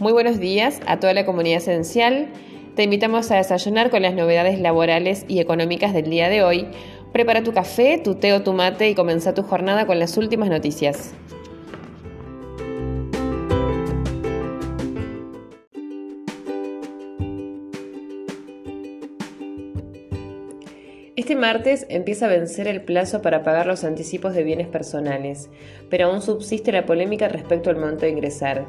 Muy buenos días a toda la comunidad esencial. Te invitamos a desayunar con las novedades laborales y económicas del día de hoy. Prepara tu café, tu té o tu mate y comienza tu jornada con las últimas noticias. Este martes empieza a vencer el plazo para pagar los anticipos de bienes personales, pero aún subsiste la polémica respecto al monto a ingresar.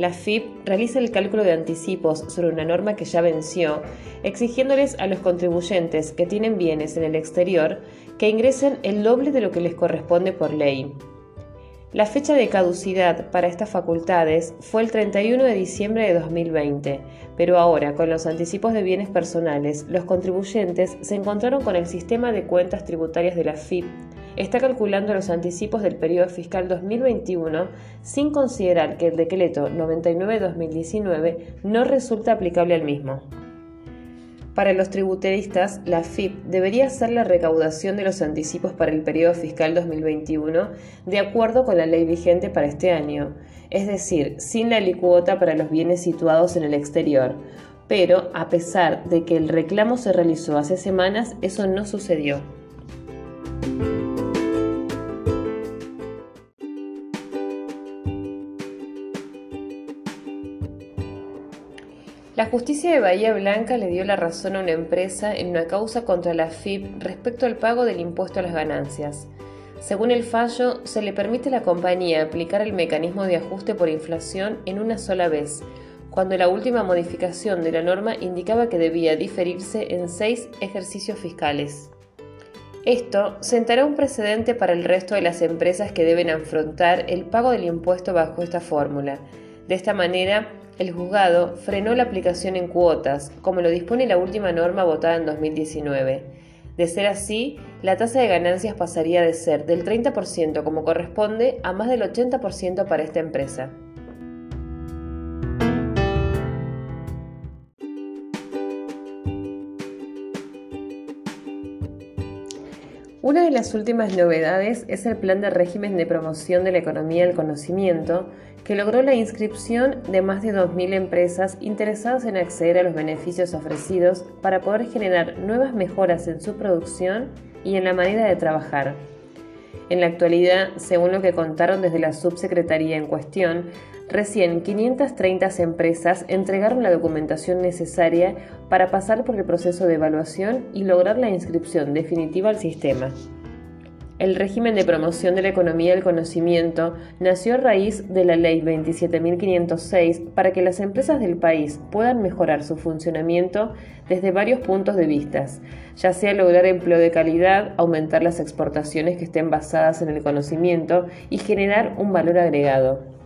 La FIP realiza el cálculo de anticipos sobre una norma que ya venció, exigiéndoles a los contribuyentes que tienen bienes en el exterior que ingresen el doble de lo que les corresponde por ley. La fecha de caducidad para estas facultades fue el 31 de diciembre de 2020, pero ahora, con los anticipos de bienes personales, los contribuyentes se encontraron con el sistema de cuentas tributarias de la FIP. Está calculando los anticipos del periodo fiscal 2021 sin considerar que el decreto 99-2019 no resulta aplicable al mismo. Para los tributeristas, la FIP debería ser la recaudación de los anticipos para el periodo fiscal 2021 de acuerdo con la ley vigente para este año, es decir, sin la alicuota para los bienes situados en el exterior. Pero, a pesar de que el reclamo se realizó hace semanas, eso no sucedió. La justicia de Bahía Blanca le dio la razón a una empresa en una causa contra la FIP respecto al pago del impuesto a las ganancias. Según el fallo, se le permite a la compañía aplicar el mecanismo de ajuste por inflación en una sola vez, cuando la última modificación de la norma indicaba que debía diferirse en seis ejercicios fiscales. Esto sentará un precedente para el resto de las empresas que deben afrontar el pago del impuesto bajo esta fórmula. De esta manera, el juzgado frenó la aplicación en cuotas, como lo dispone la última norma votada en 2019. De ser así, la tasa de ganancias pasaría de ser del 30% como corresponde a más del 80% para esta empresa. Una de las últimas novedades es el plan de régimen de promoción de la economía del conocimiento, que logró la inscripción de más de 2.000 empresas interesadas en acceder a los beneficios ofrecidos para poder generar nuevas mejoras en su producción y en la manera de trabajar. En la actualidad, según lo que contaron desde la subsecretaría en cuestión, recién 530 empresas entregaron la documentación necesaria para pasar por el proceso de evaluación y lograr la inscripción definitiva al sistema. El régimen de promoción de la economía del conocimiento nació a raíz de la Ley 27.506 para que las empresas del país puedan mejorar su funcionamiento desde varios puntos de vista, ya sea lograr empleo de calidad, aumentar las exportaciones que estén basadas en el conocimiento y generar un valor agregado.